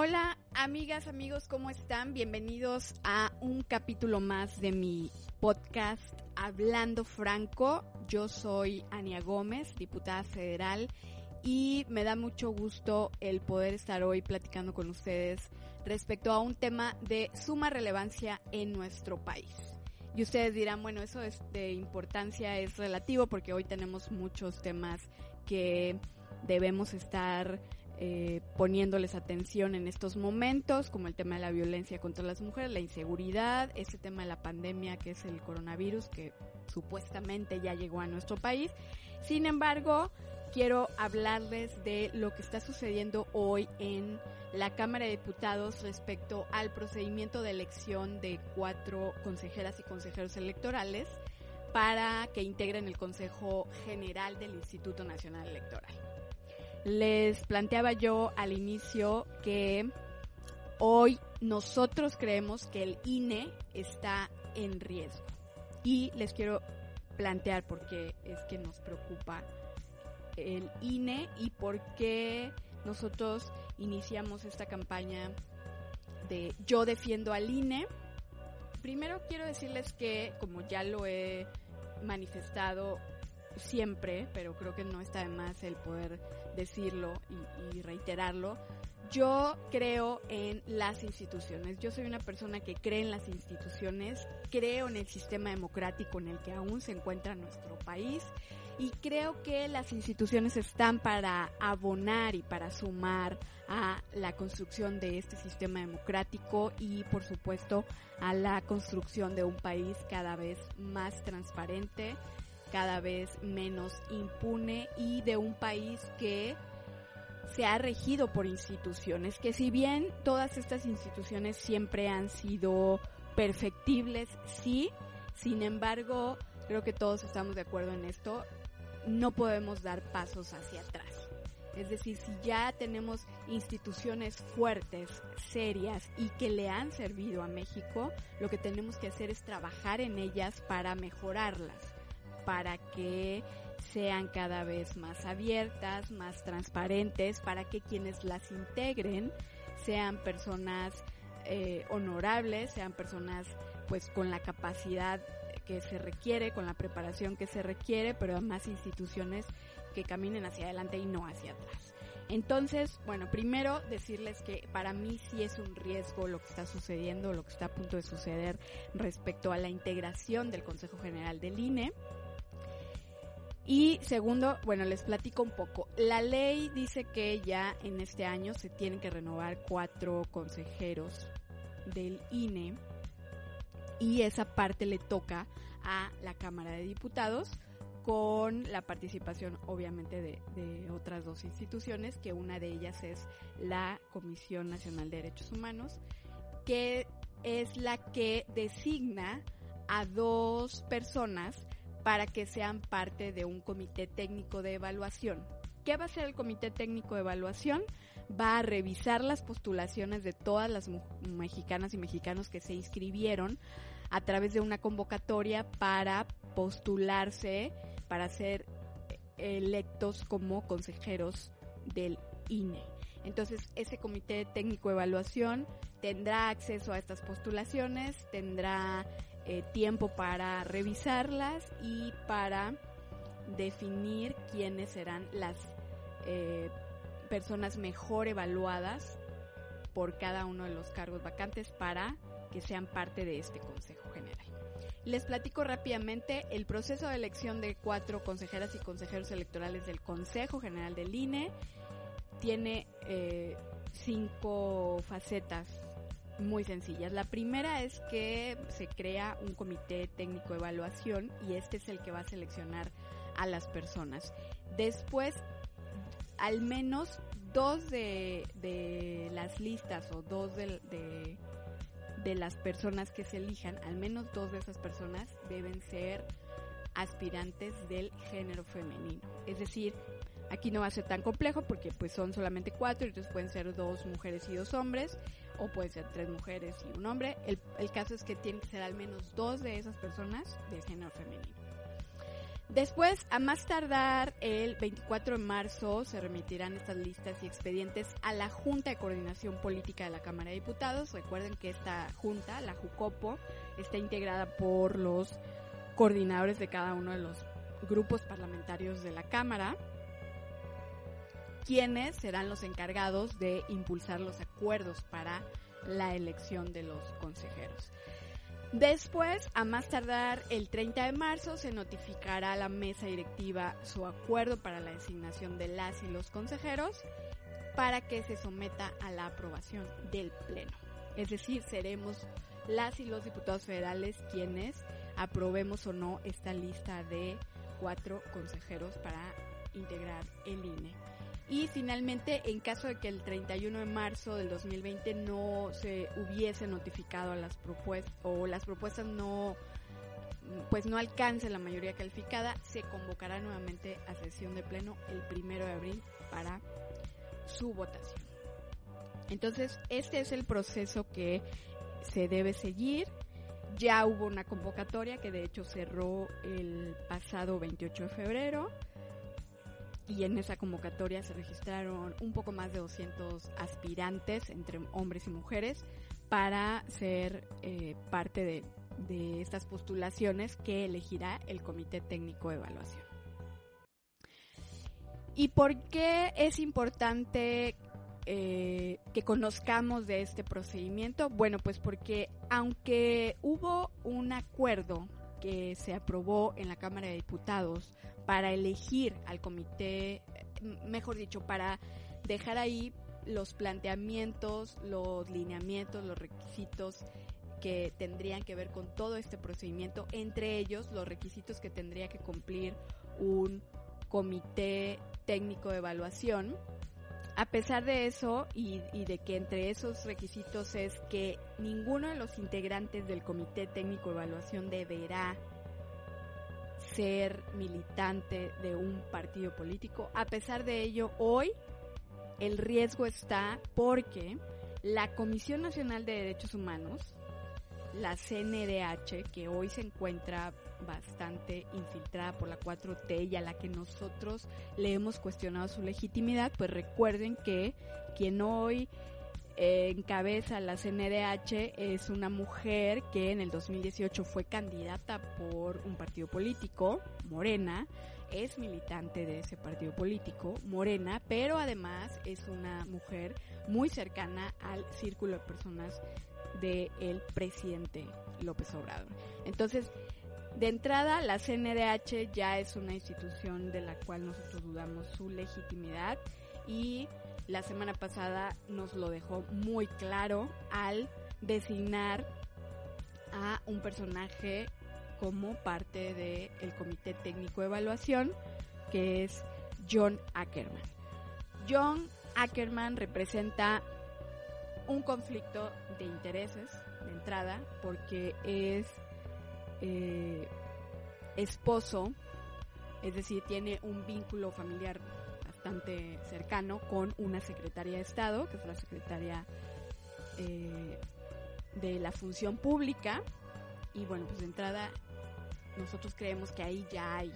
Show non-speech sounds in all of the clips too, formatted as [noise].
Hola amigas, amigos, ¿cómo están? Bienvenidos a un capítulo más de mi podcast Hablando Franco. Yo soy Ania Gómez, diputada federal, y me da mucho gusto el poder estar hoy platicando con ustedes respecto a un tema de suma relevancia en nuestro país. Y ustedes dirán, bueno, eso es de importancia es relativo porque hoy tenemos muchos temas que debemos estar eh, poniéndoles atención en estos momentos, como el tema de la violencia contra las mujeres, la inseguridad, ese tema de la pandemia que es el coronavirus que supuestamente ya llegó a nuestro país. Sin embargo, quiero hablarles de lo que está sucediendo hoy en la Cámara de Diputados respecto al procedimiento de elección de cuatro consejeras y consejeros electorales para que integren el Consejo General del Instituto Nacional Electoral. Les planteaba yo al inicio que hoy nosotros creemos que el INE está en riesgo. Y les quiero plantear por qué es que nos preocupa el INE y por qué nosotros iniciamos esta campaña de Yo defiendo al INE. Primero quiero decirles que, como ya lo he manifestado siempre, pero creo que no está de más el poder decirlo y, reiterarlo. Yo creo en las instituciones. Yo soy una persona que cree en las instituciones, creo en el sistema democrático en el que aún se encuentra nuestro país y creo que las instituciones están para abonar y para sumar a la construcción de este sistema democrático y por supuesto a la construcción de un país cada vez más transparente, cada vez menos impune y de un país que se ha regido por instituciones, que si bien todas estas instituciones siempre han sido perfectibles, sí, sin embargo, creo que todos estamos de acuerdo en esto, no podemos dar pasos hacia atrás. Es decir, si ya tenemos instituciones fuertes, serias y que le han servido a México, lo que tenemos que hacer es trabajar en ellas para mejorarlas para que sean cada vez más abiertas, más transparentes, para que quienes las integren sean personas eh, honorables, sean personas pues con la capacidad que se requiere, con la preparación que se requiere, pero además instituciones que caminen hacia adelante y no hacia atrás. Entonces, bueno, primero decirles que para mí sí es un riesgo lo que está sucediendo, lo que está a punto de suceder respecto a la integración del Consejo General del INE. Y segundo, bueno, les platico un poco. La ley dice que ya en este año se tienen que renovar cuatro consejeros del INE y esa parte le toca a la Cámara de Diputados con la participación obviamente de, de, otras dos instituciones, que una de ellas es la Comisión Nacional de Derechos Humanos, que es la que designa a dos personas para que sean parte de un comité técnico de evaluación. ¿Qué va a hacer el comité técnico de evaluación? Va a revisar las postulaciones de todas las mexicanas y mexicanos que se inscribieron a través de una convocatoria para postularse, para ser electos como consejeros del INE. Entonces, ese comité técnico de evaluación tendrá acceso a estas postulaciones, tendrá eh, tiempo para revisarlas y para definir quiénes serán las eh, personas mejor evaluadas por cada uno de los cargos vacantes para que sean parte de este Consejo General. Les platico rápidamente el proceso de elección de cuatro consejeras y consejeros electorales del Consejo General del INE. Tiene eh, cinco facetas muy sencillas. La primera es que se crea un comité técnico de evaluación y este es el que va a seleccionar a las personas. Después, al menos dos de, de las listas o dos de, de, de las personas que se elijan, al menos dos de esas personas deben ser aspirantes del género femenino. Es decir, Aquí no va a ser tan complejo porque pues son solamente cuatro, entonces pueden ser dos mujeres y dos hombres, o pueden ser tres mujeres y un hombre. El, el caso es que tienen que ser al menos dos de esas personas de género femenino. Después, a más tardar, el 24 de marzo se remitirán estas listas y expedientes a la Junta de Coordinación Política de la Cámara de Diputados. Recuerden que esta junta, la JUCOPO, está integrada por los coordinadores de cada uno de los grupos parlamentarios de la Cámara, quienes serán los encargados de impulsar los acuerdos para la elección de los consejeros. Después, a más tardar el 30 de marzo, se notificará a la mesa directiva su acuerdo para la designación de las y los consejeros para que se someta a la aprobación del Pleno. Es decir, seremos las y los diputados federales quienes aprobemos o no esta lista de cuatro consejeros para integrar el INE. Y finalmente, en caso de que el 31 de marzo del 2020 no se hubiese notificado a las propuestas o las propuestas no pues no alcance la mayoría calificada, se convocará nuevamente a sesión de pleno el primero de abril para su votación. Entonces, este es el proceso que se debe seguir. Ya hubo una convocatoria que de hecho cerró el pasado 28 de febrero y en esa convocatoria se registraron un poco más de 200 aspirantes entre hombres y mujeres para ser eh, parte de, estas postulaciones que elegirá el Comité Técnico de Evaluación. ¿Y por qué es importante eh, que conozcamos de este procedimiento? Bueno, pues porque aunque hubo un acuerdo que se aprobó en la Cámara de Diputados para elegir al comité, mejor dicho, para dejar ahí los planteamientos, los lineamientos, los requisitos que tendrían que ver con todo este procedimiento, entre ellos los requisitos que tendría que cumplir un comité técnico de evaluación. A pesar de eso y, de que entre esos requisitos es que ninguno de los integrantes del comité técnico de evaluación deberá ser militante de un partido político. A pesar de ello, hoy el riesgo está porque la Comisión Nacional de Derechos Humanos, la CNDH, que hoy se encuentra bastante infiltrada por la 4T y a la que nosotros le hemos cuestionado su legitimidad, pues recuerden que quien hoy encabeza la CNDH es una mujer que en el 2018 fue candidata por un partido político, Morena, es militante de ese partido político, Morena, pero además es una mujer muy cercana al círculo de personas del presidente López Obrador. Entonces, de entrada, la CNDH ya es una institución de la cual nosotros dudamos su legitimidad y la semana pasada nos lo dejó muy claro al designar a un personaje como parte del Comité Técnico de Evaluación, que es John Ackerman. John Ackerman representa un conflicto de intereses de entrada porque es eh, esposo, es decir, tiene un vínculo familiar bastante cercano con una secretaria de Estado, que es la secretaria eh, de la función pública. Y bueno, pues de entrada nosotros creemos que ahí ya hay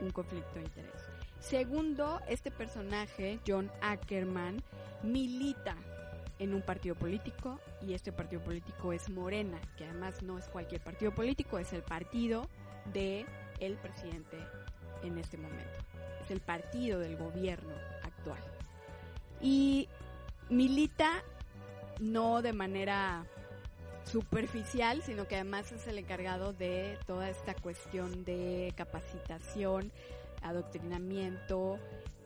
un conflicto de interés. Segundo, este personaje, John Ackerman, milita en un partido político y este partido político es Morena, que además no es cualquier partido político, es el partido de el presidente en este momento el partido del gobierno actual. Y milita no de manera superficial, sino que además es el encargado de toda esta cuestión de capacitación, adoctrinamiento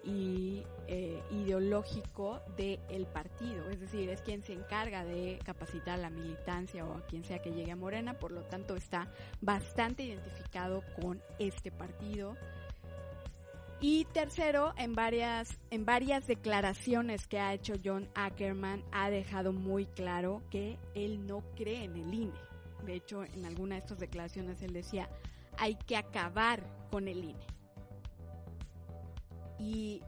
y eh, ideológico del partido. Es decir, es quien se encarga de capacitar a la militancia o a quien sea que llegue a Morena, por lo tanto está bastante identificado con este partido y tercero, en varias, en varias declaraciones que ha hecho John Ackerman, ha dejado muy claro que él no cree en el INE. De hecho, en alguna de estas declaraciones él decía, hay que acabar con el INE. Y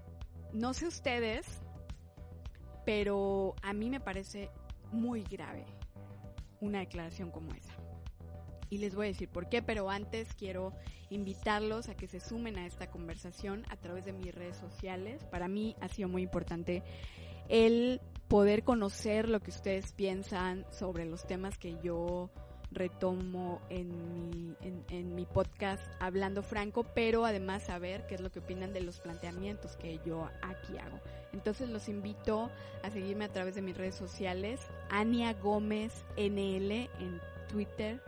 no sé ustedes, pero a mí me parece muy grave una declaración como esa. y les voy a decir por qué, pero antes quiero invitarlos a que se sumen a esta conversación a través de mis redes sociales. Para mí ha sido muy importante el poder conocer lo que ustedes piensan sobre los temas que yo retomo en mi, en, mi podcast Hablando Franco, pero además saber qué es lo que opinan de los planteamientos que yo aquí hago. Entonces los invito a seguirme a través de mis redes sociales, Ania Gómez NL en Twitter,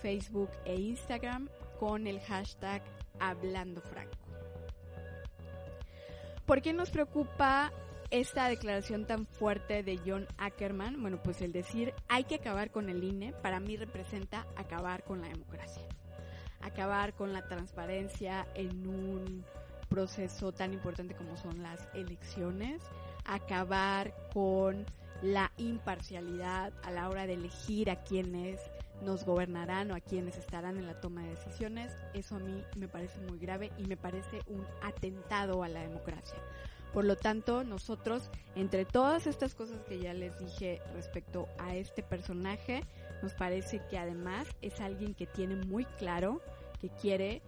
Facebook e Instagram con el hashtag Hablando Franco. ¿Por qué nos preocupa esta declaración tan fuerte de John Ackerman? Bueno, pues el decir hay que acabar con el INE para mí representa acabar con la democracia. Acabar con la transparencia en un proceso tan importante como son las elecciones. Acabar con la imparcialidad a la hora de elegir a quienes nos gobernarán o a quienes estarán en la toma de decisiones, eso a mí me parece muy grave y me parece un atentado a la democracia. Por lo tanto, nosotros, entre todas estas cosas que ya les dije respecto a este personaje, nos parece que además es alguien que tiene muy claro que quiere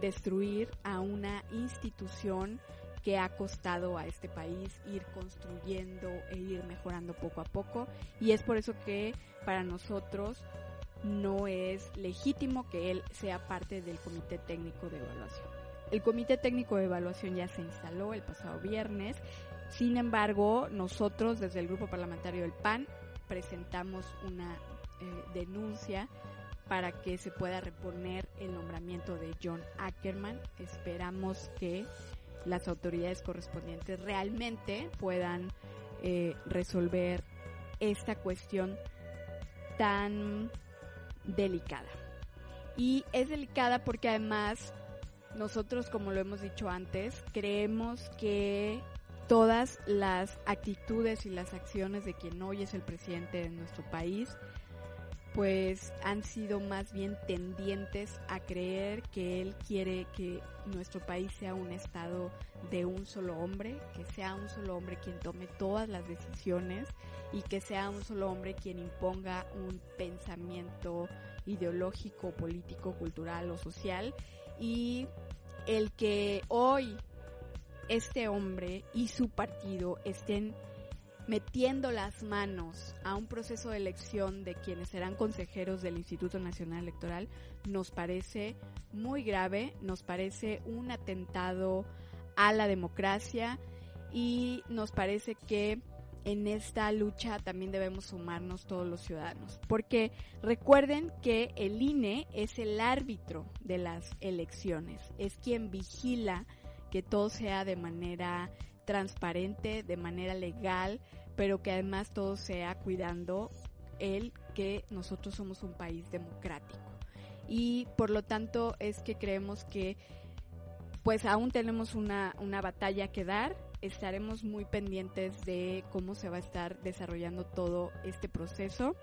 destruir a una institución que ha costado a este país ir construyendo e ir mejorando poco a poco y es por eso que para nosotros no es legítimo que él sea parte del Comité Técnico de Evaluación. El Comité Técnico de Evaluación ya se instaló el pasado viernes, sin embargo, nosotros desde el Grupo Parlamentario del PAN presentamos una eh, denuncia para que se pueda reponer el nombramiento de John Ackerman. Esperamos que las autoridades correspondientes realmente puedan eh, resolver esta cuestión tan delicada. Y es delicada porque además nosotros, como lo hemos dicho antes, creemos que todas las actitudes y las acciones de quien hoy es el presidente de nuestro país, pues han sido más bien tendientes a creer que él quiere que nuestro país sea un estado de un solo hombre, que sea un solo hombre quien tome todas las decisiones y que sea un solo hombre quien imponga un pensamiento ideológico, político, cultural o social. Y el que hoy este hombre y su partido estén metiendo las manos a un proceso de elección de quienes serán consejeros del Instituto Nacional Electoral nos parece muy grave, nos parece un atentado a la democracia y nos parece que en esta lucha también debemos sumarnos todos los ciudadanos, porque recuerden que el INE es el árbitro de las elecciones, es quien vigila que todo sea de manera transparente, de manera legal, pero que además todo sea cuidando el que nosotros somos un país democrático. Y por lo tanto es que creemos que pues aún tenemos una, una batalla que dar, estaremos muy pendientes de cómo se va a estar desarrollando todo este proceso.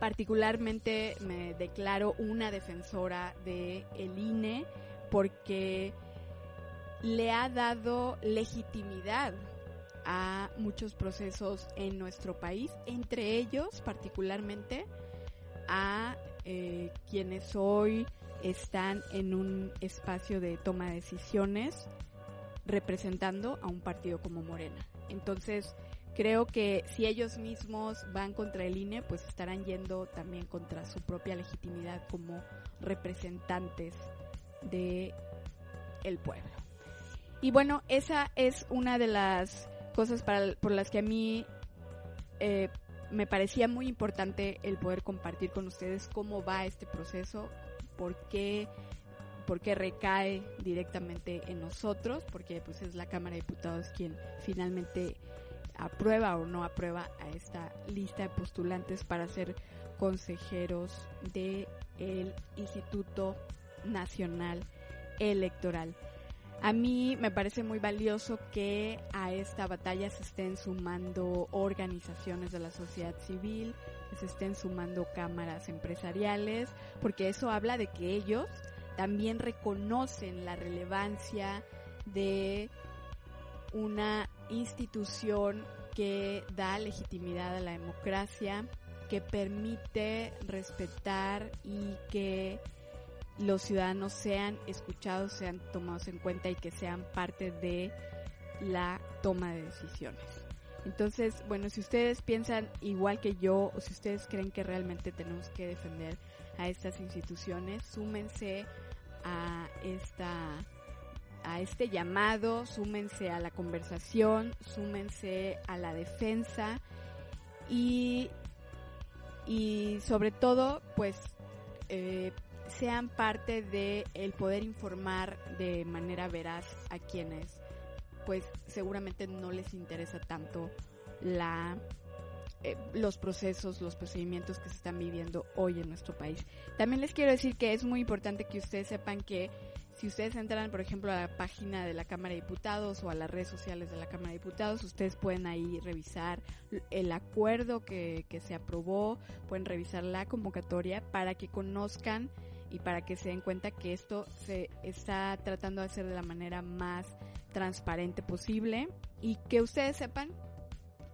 Particularmente me declaro una defensora de el INE porque le ha dado legitimidad a muchos procesos en nuestro país, entre ellos particularmente a eh, quienes hoy están en un espacio de toma de decisiones representando a un partido como Morena. Entonces, creo que si ellos mismos van contra el INE, pues estarán yendo también contra su propia legitimidad como representantes de el pueblo. Y bueno, esa es una de las cosas por las que a mí eh, me parecía muy importante el poder compartir con ustedes cómo va este proceso, por qué porque recae directamente en nosotros, porque pues es la Cámara de Diputados quien finalmente aprueba o no aprueba a esta lista de postulantes para ser consejeros del el Instituto Nacional Electoral. A mí me parece muy valioso que a esta batalla se estén sumando organizaciones de la sociedad civil, se estén sumando cámaras empresariales, porque eso habla de que ellos también reconocen la relevancia de una institución que da legitimidad a la democracia, que permite respetar y que los ciudadanos sean escuchados, sean tomados en cuenta y que sean parte de la toma de decisiones. Entonces, bueno, si ustedes piensan igual que yo o si ustedes creen que realmente tenemos que defender a estas instituciones, súmense a esta a este llamado, súmense a la conversación, súmense a la defensa y, y sobre todo, pues, eh, sean parte de el poder informar de manera veraz a quienes, pues, seguramente no les interesa tanto la eh, los procesos, los procedimientos que se están viviendo hoy en nuestro país. También les quiero decir que es muy importante que ustedes sepan que si ustedes entran, por ejemplo, a la página de la Cámara de Diputados o a las redes sociales de la Cámara de Diputados, ustedes pueden ahí revisar el acuerdo que, que se aprobó, pueden revisar la convocatoria para que conozcan y para que se den cuenta que esto se está tratando de hacer de la manera más transparente posible y que ustedes sepan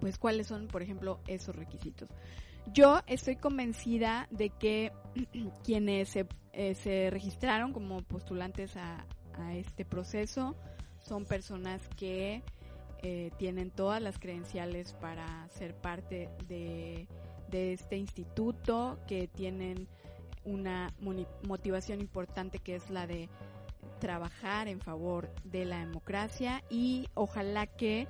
pues cuáles son, por ejemplo, esos requisitos. Yo estoy convencida de que [clears throat] quienes se, eh, se registraron como postulantes a, a, este proceso son personas que eh, tienen todas las credenciales para ser parte de, de este instituto, que tienen una motivación importante que es la de trabajar en favor de la democracia y ojalá que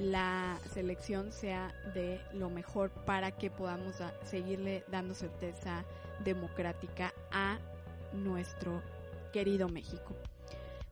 la selección sea de lo mejor para que podamos seguirle dando certeza democrática a nuestro querido México.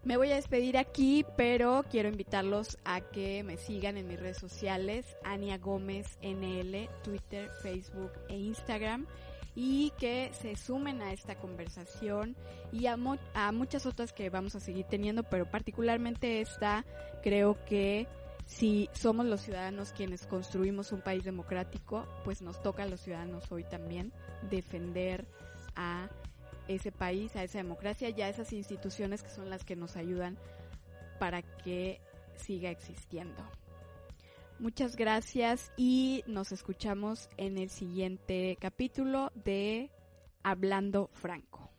Me voy a despedir aquí, pero quiero invitarlos a que me sigan en mis redes sociales, Ania Gómez NL, Twitter, Facebook e Instagram y que se sumen a esta conversación y a, a muchas otras que vamos a seguir teniendo, pero particularmente esta creo que si somos los ciudadanos quienes construimos un país democrático, pues nos toca a los ciudadanos hoy también defender a ese país, a esa democracia y a esas instituciones que son las que nos ayudan para que siga existiendo. Muchas gracias y nos escuchamos en el siguiente capítulo de Hablando Franco.